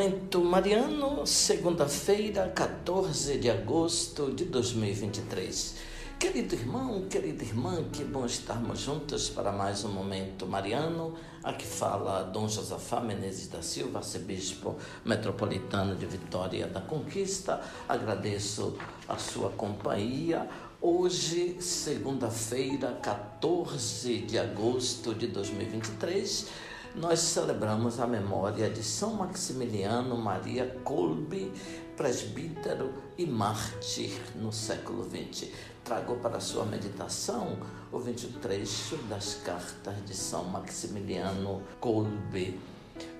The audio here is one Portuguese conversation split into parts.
Momento Mariano, segunda-feira, 14 de agosto de 2023. Querido irmão, querida irmã, que bom estarmos juntos para mais um Momento Mariano. Aqui fala Dom Josafá Menezes da Silva, arcebispo metropolitano de Vitória da Conquista. Agradeço a sua companhia. Hoje, segunda-feira, 14 de agosto de 2023 nós celebramos a memória de São Maximiliano Maria Kolbe, presbítero e mártir no século XX. Trago para sua meditação o 23 trecho das cartas de São Maximiliano Kolbe.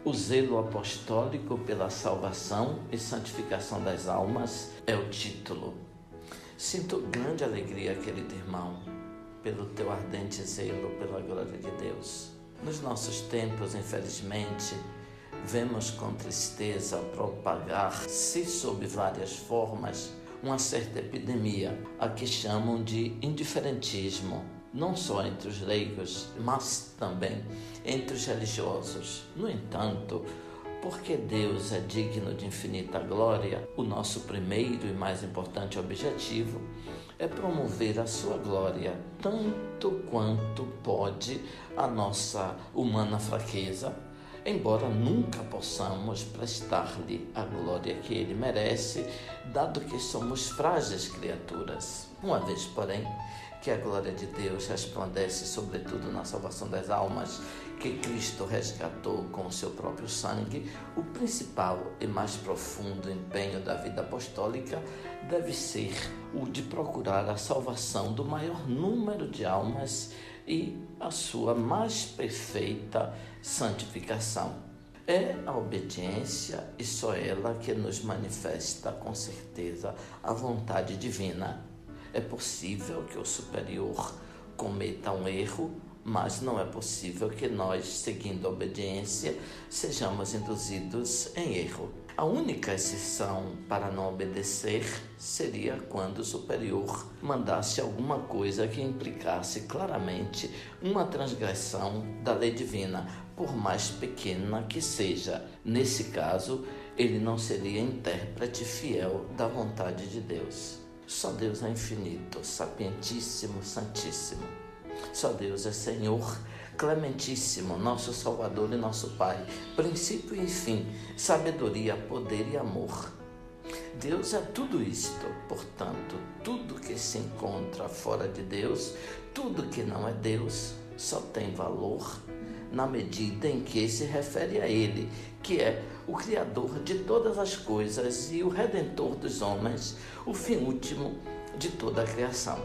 O zelo apostólico pela salvação e santificação das almas é o título. Sinto grande alegria, querido irmão, pelo teu ardente zelo pela glória de Deus nos nossos tempos, infelizmente, vemos com tristeza propagar-se sob várias formas uma certa epidemia, a que chamam de indiferentismo, não só entre os leigos, mas também entre os religiosos. No entanto, porque Deus é digno de infinita glória, o nosso primeiro e mais importante objetivo é promover a sua glória, tanto quanto pode a nossa humana fraqueza, embora nunca possamos prestar-lhe a glória que ele merece, dado que somos frágeis criaturas. Uma vez, porém, que a glória de Deus resplandece sobretudo na salvação das almas que Cristo resgatou com o seu próprio sangue, o principal e mais profundo empenho da vida apostólica deve ser o de procurar a salvação do maior número de almas e a sua mais perfeita santificação. É a obediência e só ela que nos manifesta com certeza a vontade divina é possível que o superior cometa um erro, mas não é possível que nós, seguindo a obediência, sejamos induzidos em erro. A única exceção para não obedecer seria quando o superior mandasse alguma coisa que implicasse claramente uma transgressão da lei divina, por mais pequena que seja. Nesse caso, ele não seria intérprete fiel da vontade de Deus. Só Deus é infinito, sapientíssimo, santíssimo. Só Deus é Senhor, clementíssimo, nosso Salvador e nosso Pai, princípio e fim, sabedoria, poder e amor. Deus é tudo isto, portanto, tudo que se encontra fora de Deus, tudo que não é Deus, só tem valor na medida em que se refere a Ele, que é o Criador de todas as coisas e o Redentor dos homens, o fim último de toda a criação.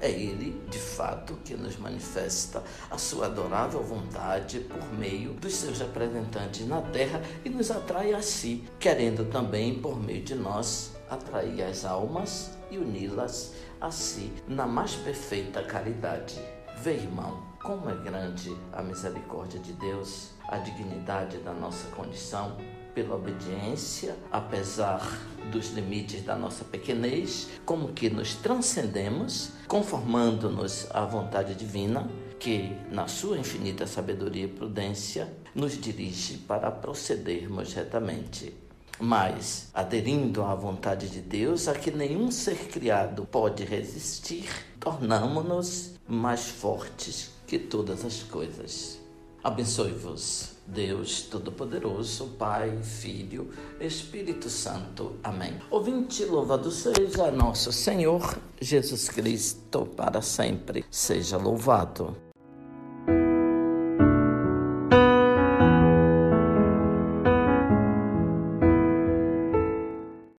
É Ele, de fato, que nos manifesta a sua adorável vontade por meio dos seus representantes na terra e nos atrai a si, querendo também, por meio de nós, atrair as almas e uni-las a si na mais perfeita caridade. Vê, irmão, como é grande a misericórdia de Deus, a dignidade da nossa condição, pela obediência, apesar dos limites da nossa pequenez, como que nos transcendemos, conformando-nos à vontade divina, que, na sua infinita sabedoria e prudência, nos dirige para procedermos retamente mas aderindo à vontade de Deus, a que nenhum ser criado pode resistir, tornamo-nos mais fortes que todas as coisas. Abençoe-vos, Deus Todo-Poderoso, Pai, Filho, Espírito Santo. Amém. Ouvinte, louvado seja nosso Senhor Jesus Cristo, para sempre. Seja louvado.